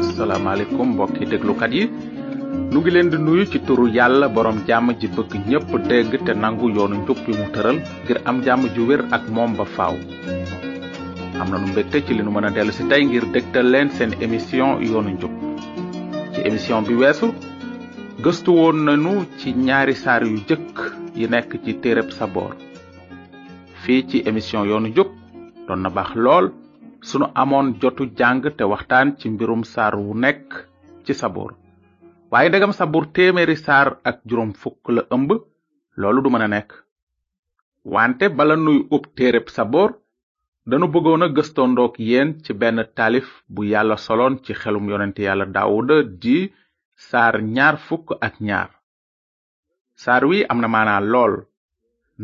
asalaamaaleykum mbokki déglukat yi nu ngi leen di nuyu ci turu yàlla borom jàmm ji bëgg ñépp dégg te nangu yoonu njub bi mu tëral ngir am jàmm ju wér ak moom ba faaw. am na nu mbégte ci li nu mën a dellu si tey ngir dégtal leen seen émission yoonu njub ci émission bi weesu gëstu woon nañu ci ñaari saar yu jëkk yi nekk ci téereb saboor fii ci émission yoonu njub doon na baax lool sunu amoon jotu jàng te waxtaan ci mbirum saar wu nekk ci sabuur waaye ndegam sabuur téeméeri saar ak juróom fukk la ëmb loolu du mën a nekk wante bala nuy ub téereb saboor danu bëggoon a gëstoondoog yéen ci benn taalif bu yàlla soloon ci xelum yonent yàlla daawuda di saar ñaar fukk ak ñaar saar wi am na maanaa lool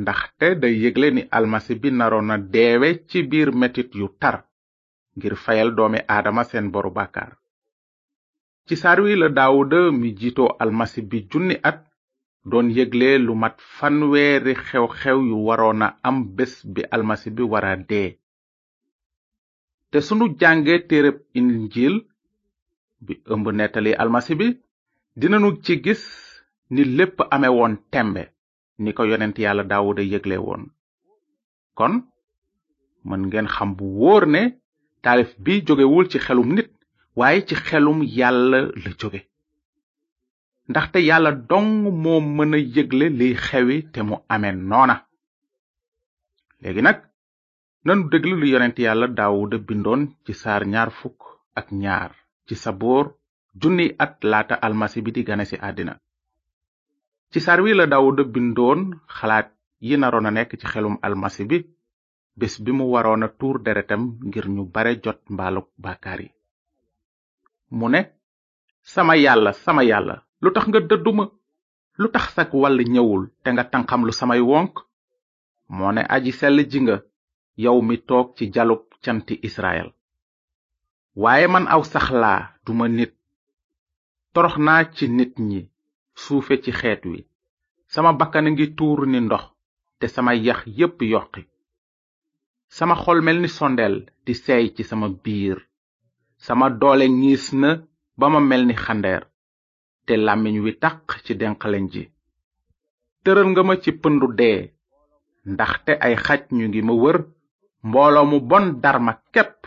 ndaxte day yëgle ni almasi bi naroon na deewe ci biir metit yu tar ngir fayal doomi aadama seen boru bàkkaar ci saar wi la daawuda mi jiitoo almasi bi junni at doon yëgle lu mat fanweeri xew-xew yu waroon a am bés bi almasi bi wara dee te sunu jàngee téereb injil bi ëmb nettali almasi bi dinanu ci gis ni lépp ame woon tembe ni ko yonent yàlla daawuda yëgle woon kon mën ngeen xam bu wóor ne taalif bi jógewul ci xelum nit waaye ci xelum yàlla la jóge ndaxte yàlla dong moo mën a yëgle liy xewi te mu amee noona léegi nag nanu déglu lu yonent yàlla daawuda bindoon ci saar ñaar fukk ak ñaar ci saboor junni at laata almasi bi di gane ci àddina ci saar wi la daawuda bindoon xalaat yi naroon a nekk ci xelum almasi bi bés bi mu waroon a tuur deretam ngir ñu bare jot mbaaluk bàkkaar yi mu ne sama yàlla sama yàlla lu tax nga dëdduma lu tax sak wàll ñëwul te nga tanxam lu samay wonk moo ne aji sell ji nga yow mi toog ci jalub canti israel waaye man aw sax laa duma nit torox naa ci nit ñi suufe ci xeet wi sama bakkan a ngi tuur ni ndox te sama yax yépp yoqi sama xol mel ni sondeel di seey ci sama biir sama doole ngiis na ba ma mel ni xandeer te làmmiñ wi taq ci denqaleñ ji tëral nga ma ci pëndu dee ndaxte ay xaj ñu ngi ma wër mbooloo mu bon dar ma képp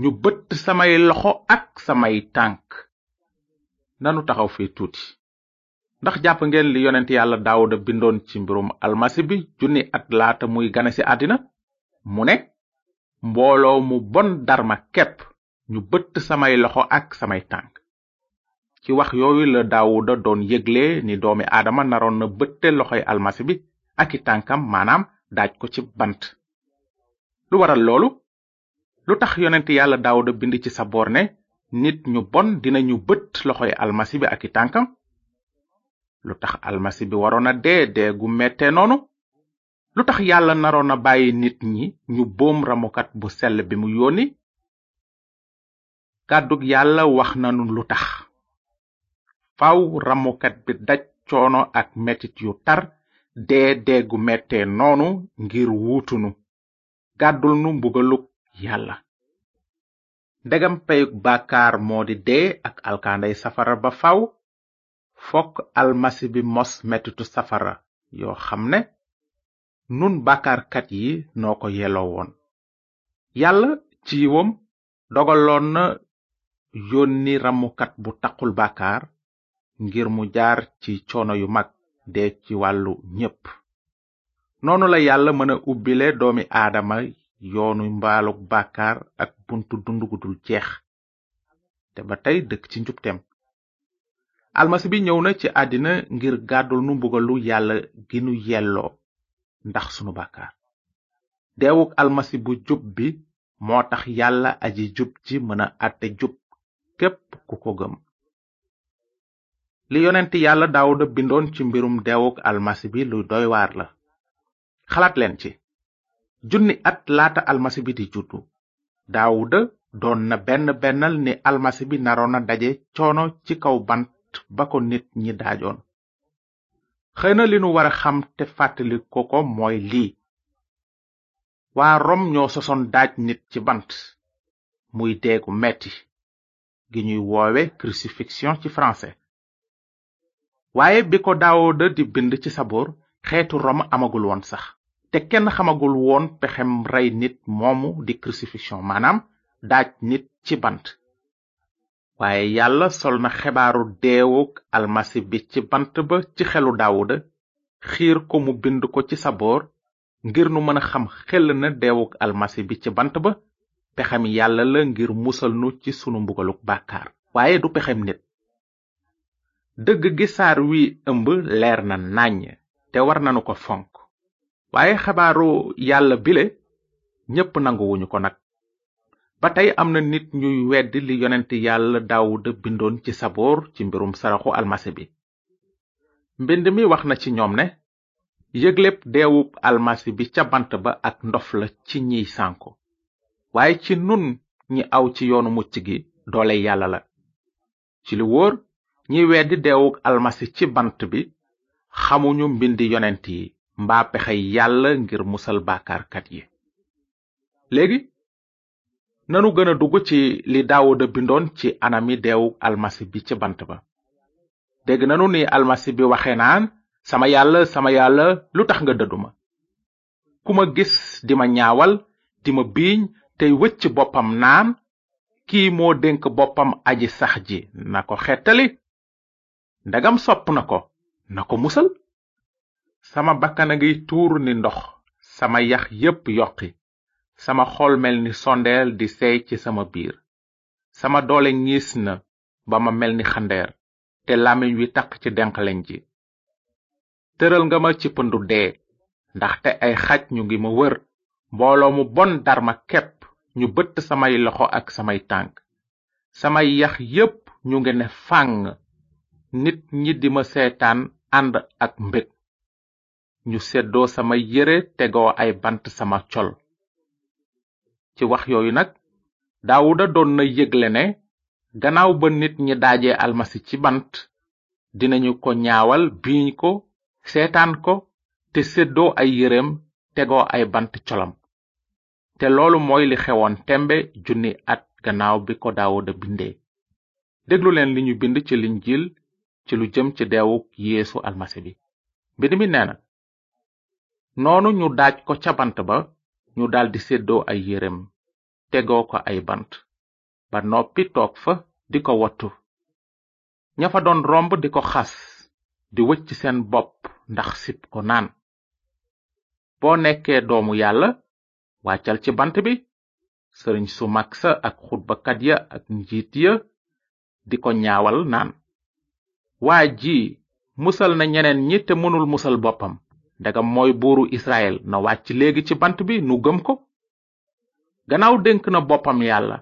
ñu bët samay loxo ak samay tànk nanu taxaw fi tuuti ndax jàpp ngeen li yonent yàlla daawuda bindoon ci mbirum almasi bi junni at laata muy gane ci àddina mu ne mbooloo mu bon darma kepp ñu bëtt samay loxo ak samay tànk ci wax yooyu la daawuda doon yëgle ni doomi aadama naroon na bëtte loxoy almasi bi ak i tànkam maanaam daaj ko ci bant lu waral loolu lu tax yonent yàlla daawuda bind ci saboor ne nit ñu bon dinañu bët loxoy almasi bi ak i tànkam lu tax almasi bi waroon a dee dee gu mette noonu lu tax yàlla naroon a bàyyi nit ñi ñu boom ramukat bu sell bi mu yónni kàddug yàlla wax nanu lu tax faw ramukat bi daj coono ak metit yu tar dee deegu mettee noonu ngir wuutunu gàddul nu mbugalug yàlla ndegam peyug bàkkaar moo di dee ak alkaanday safara ba faw fokk almasi bi mos metitu safara yoo xam ne nun bàkkaarkat yi noo ko yelloo woon yàlla ci yiwam dogaloon na yónni ramukat bu taqul bàkkaar ngir mu jaar ci coono yu mag dee ci wàllu ñépp noonu la yàlla mën a ubbile doomi aadama yoonu mbaalug bàkkaar ak buntu dund gu dul jeex te ba tey dëkk ci njubteem almasi bi ñëw na ci àddina ngir gàddul nu mbugalu yàlla gi nu yelloo ndax sunu bàkkaar deewuk almasi bu jub bi moo tax yàlla aji jub ji mën a àtte jub képp ku ko gëm li yonent yàlla daawuda bindoon ci mbirum deewuk almasi bi lu doy waar la xalaat leen ci junni at laata almasi bi di juddu daawuda doon na benn bennal ni almasi bi naroon na daje coono ci kaw bant ba ko nit ñi daajoon xëy na li nu war a xam te fàttali ko ko mooy lii waa rom ñoo sosoon daaj nit ci bant muy deegu metti gi ñuy woowe crucifixion ci français waaye bi ko daawuda di bind ci saboor xeetu rome amagul woon sax te kenn xamagul woon pexem rey nit moomu di crucifixion maanaam daaj nit ci bant waaye yàlla sol na xebaaru deewuk almasi bi ci bant ba ci xelu daawuda xiir ko mu bind ko ci saboor ngir nu mën a xam xel na deewuk almasi bi ci bant ba pexem yàlla la ngir musal nu ci sunu mbugaluk bàkkaar waaye du pexem nit dëgg gi saar wi ëmb leer na nàññ te war nanu ko fonk waaye xabaaru yàlla bile ñépp nanguwuñu ko nag ba tey am na nit ñuy wedd li yonent yàlla daawuda bindoon ci saboor ci mbirum saraxu almasi bi mbind mi wax na ci ñoom ne yëgleb deewub almasi bi ca bant ba ak ndof la ci ñiy sànku waaye ci nun ñi aw ci yoonu mucc gi doole yàlla la ci lu wóor ñi weddi deewuk almasi ci bant bi xamuñu mbindi yonent yi mbaa pexey yàlla ngir musal bàkkaarkat yi léegi nanu gën a dugg ci li daawuda bindoon ci anami deewu almasi bi ci bant ba dégg nanu ni almasi bi waxe naan sama yàlla sama yàlla lu tax nga dëdduma ku ma gis di ma ñaawal di ma biiñ tey wëcc boppam naan kii moo dénk boppam aji sax ji na ko xettali ndegam sopp na ko na ko musal sama bakkan a ngiy tuur ni ndox sama yax yépp yoqi sama xol mel ni sondeel di seey ci sama biir sama doole ngiis na ba ma mel ni xandeer te làmmiñ wi taq ci denqaleñ ji tëral nga ma ci pëndu dee ndaxte ay xaj ñu ngi ma wër mbooloo mu bon dar ma kepp ñu bëtt samay loxo ak samay tànk samay yax yépp ñu ngi ne fàŋŋ nit ñi di ma seetaan ànd ak mbég ñu seddoo sama yére tegoo ay bant sama col ci wax yooyu nag daawuda doon na yëgle ne gannaaw ba nit ñi daaje almasi ci bant dinañu ko ñaawal biiñ ko seetaan ko te séddoo ay yéreem tegoo ay bant colam te loolu mooy li xewoon tembe junni at gannaaw bi ko daawuda bindee déglu leen li ñu bind ci linjiil ci lu jëm ci deewuk yeesu almasi bi mbind mi nee na noonu ñu daaj ko ca bant ba ñu daldi séddoo ay yérem tegoo ko ay bant ba noppi toog fa di ko wottu ña fa doon romb di ko xas di wëcc seen bopp ndax sib ko naan boo nekkee doomu yàlla wàccal ci bant bi sëriñ su mag sa ak xutbakat ya ak njiit ya di ko ñaawal naan waa ji musal na ñeneen ñi te mënul musal boppam ndegam mooy buuru Israël na wàcc léegi ci bant bi nu gëm ko gannaaw dénk na boppam yàlla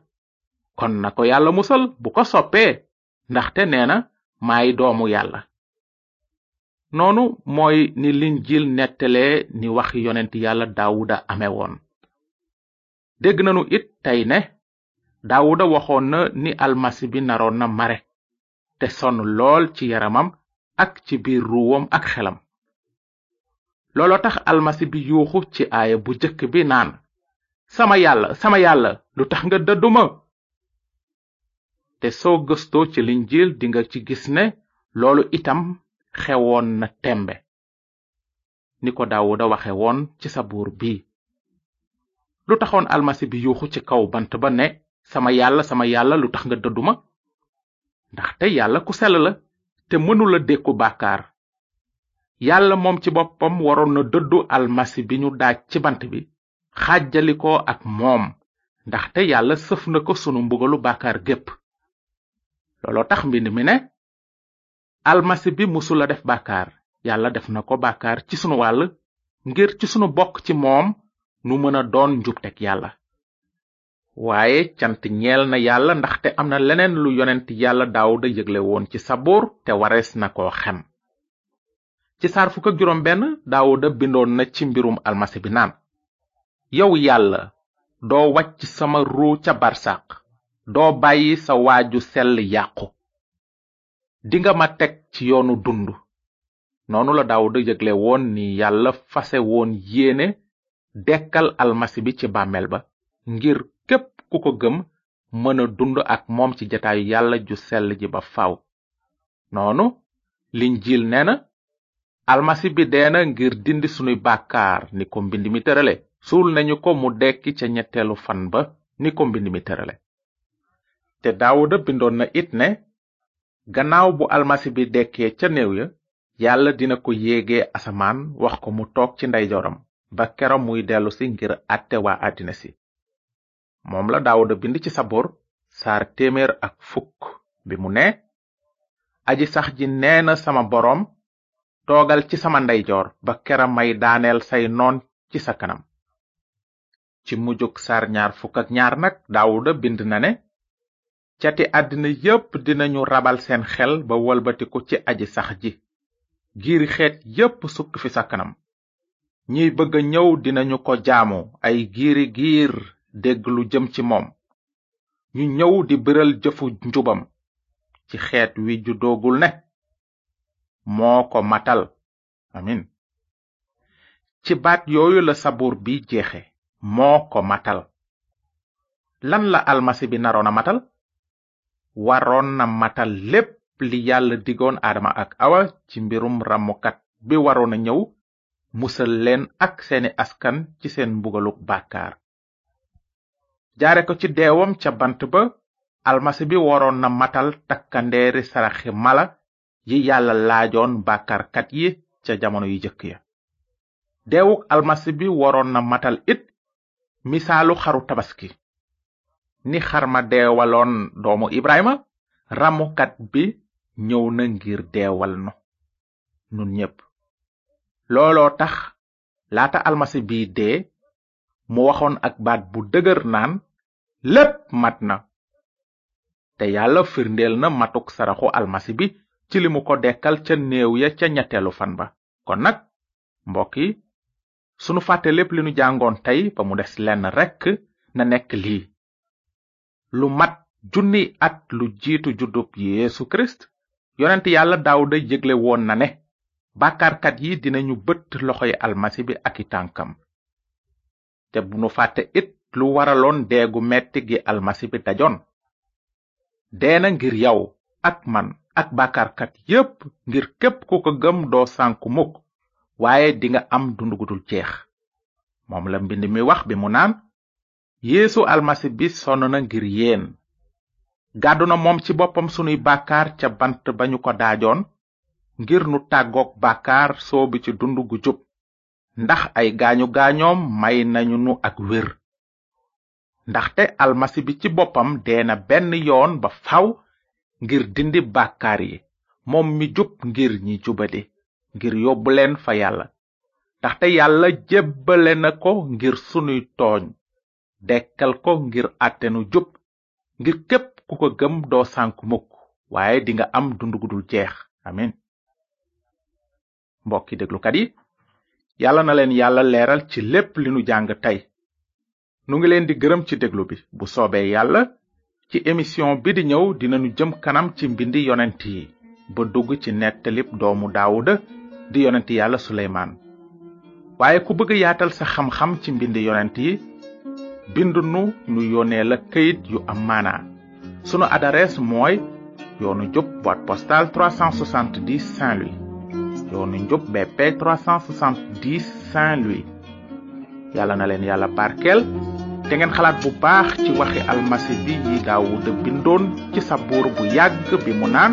kon na ko yàlla musal bu ko soppee ndaxte nee na maay doomu yàlla noonu mooy ni linjiil nettalee ni wax yonent yàlla daawuda ame woon dégg nanu it tey ne daawuda waxoon na ni almasi bi naroon na mare te sonn lool ci yaramam ak ci biir ruuwam ak xelam looloo tax almasi bi yuuxu ci aaya bu jëkk bi naan sama yàlla sama yàlla lu tax nga dëdduma te soo gëstoo ci linjiil dinga ci gis ne loolu itam xewoon na tembe ni ko daawuda waxe woon ci sa buur bi lu taxoon almasi bi yuuxu ci kaw bant ba ne sama yàlla sama yàlla lu tax nga dëdduma ndaxte yàlla ku sell la te mënula dékku bàkkaar yàlla moom ci boppam waroon na dëddu almasi bi ñu daaj ci bant bi xàjjali ko ak moom ndaxte yàlla sëf na ko sunu mbugalu bàkkaar gépp looloo tax mbind mi ne almasi bi musula def bàkkaar yàlla def na ko bàkkaar ci sunu wàll ngir ci sunu bokk ci moom nu mën a doon njubteg yàlla waaye cant ñeel na yàlla ndaxte am na leneen lu yonent yàlla daawuda yëgle woon ci sabuur te warees na ko xem ci saar fukk ak juróom benn daawuda bindoon na ci mbirum almasi bi naan yow yàlla doo wàcc sama ruu ca barsàq doo bàyyi sa waaju sell yàqu dinga ma teg ci yoonu dund noonu la daawuda yëgle woon ni yàlla fase woon yéene dekkal almasi bi ci bàmmeel ba ngir képp ku ko gëm mën a dund ak moom ci jataayu yàlla ju sell ji ba faw noonu linjiil nee na almasi bi dee na ngir dindi sunuy bàkkaar ni ko mbind mi tërale suul nañu ko mu dekki ca ñetteelu fan ba ni ko mbind mi tërale te daawuda bindoon na it ne gannaaw bu almasi bi dekkee ca néew ya yàlla dina ko yéege asamaan wax ko mu toog ci ndeyjooram ba kero muy dellu si ngir àtte waa àddina si moom la daawuda bind ci sabor saar téeméer ak fukk bi mu ne aji sax ji nee na sama boroom toogal ci sama ndeyjoor ba kera may daaneel say noon ci sa kanam ci mujjug saar ñaar fukk ak ñaar nag daawuda bind na ne cati àddina yépp dinañu rabal seen xel ba walbatiku ci aji sax ji giiri xeet yépp sukk fi sa kanam ñiy bëgg a ñëw dinañu ko jaamu ay giiri giir dégg lu jëm ci moom ñu ñëw di biral jëfu njubam ci xeet wi ju doogul ne moo ko matal amin ci baat yooyu la sabuur bi jeexe moo ko matal lan la almasi bi naroon a matal waroon na matal lépp li yàlla digoon aadama ak awa ci mbirum ramukat bi waroon a ñëw musal leen ak seeni askan ci seen mbugaluk bàkkaar jaare ko ci deewam ca bant ba almasi bi waroon na matal takkandeeri saraxi mala yi yàlla laajoon bàkkaarkat yi ca jamono yu jëkk ya deewuk almasi bi waroon na matal it misaalu xaru tabaski ni xar ma deewaloon doomu ibrahima ramukat bi ñëw na ngir deewal nu nun ñépp looloo tax laata almasi bi dee mu waxoon ak baat bu dëgër naan lépp mat na te yàlla firndeel na matuk saraxu almasi bi ci li mu ko dekkal ca néew ya ca ñetteelu fan ba kon nag mbokk yi sunu fàtte lépp li nu jàngoon tey ba mu des lenn rekk na nekk lii lu mat junni at lu jiitu juddub yeesu kirist yonent yàlla daawuda yëgle woon na ne bàkkaarkat yi dinañu bët loxoy almasi bi ak i tànkam te bu nu fàtte it lu waraloon deegu metti gi almasi bi dajoon dee na ngir yow ak man ak bàkkaarkat yépp ngir képp ku ko gëm doo sànku mukk waaye dinga am dund gu dul jeex moom la mbind mi wax bi mu naan yéesu almasi bi sonn na ngir yéen gàddu na moom ci boppam sunuy bàkkaar ca bant ba ñu ko daajoon ngir nu tàggook bàkkaar soobu ci dund gu jub ndax ay gaañu gaañoom may nañu nu ak wér ndaxte almasi bi ci boppam dee na benn yoon ba faw ngir dindi bàkkaar yi moom mi jub ngir ñi jubadi ngir yóbbu leen fa yàlla ndaxte yàlla jébbale na ko ngir sunuy tooñ dekkal ko ngir àttenu jub ngir képp ku ko gëm doo sànk mukk waaye dinga am dund gu dul jeex amin mbokki déglukat yi yàlla na leen yàlla leeral ci lépp li nu jàng tey nu ngi leen di gërëm ci déglu bi bu soobee yàlla ci émission bi di ñëw dinañu jëm kanam ci mbindi yonent yi ba dugg ci nettalib doomu daawuda di yonent yàlla suleymaan waaye ku bëgg yaatal sa xam-xam ci mbindi yonent yi bindu nu nu yónnee la këyit yu am maanaa sunu adresse mooy yoonu njub boîte postale 370 saint louis yoonu njub bp 370 saint louis yàlla na leen yàlla barkeel te ngeen xalaat bu baax ci waxi almasi bi yi daawuda bindoon ci sabuur bu yàgg bi mu naan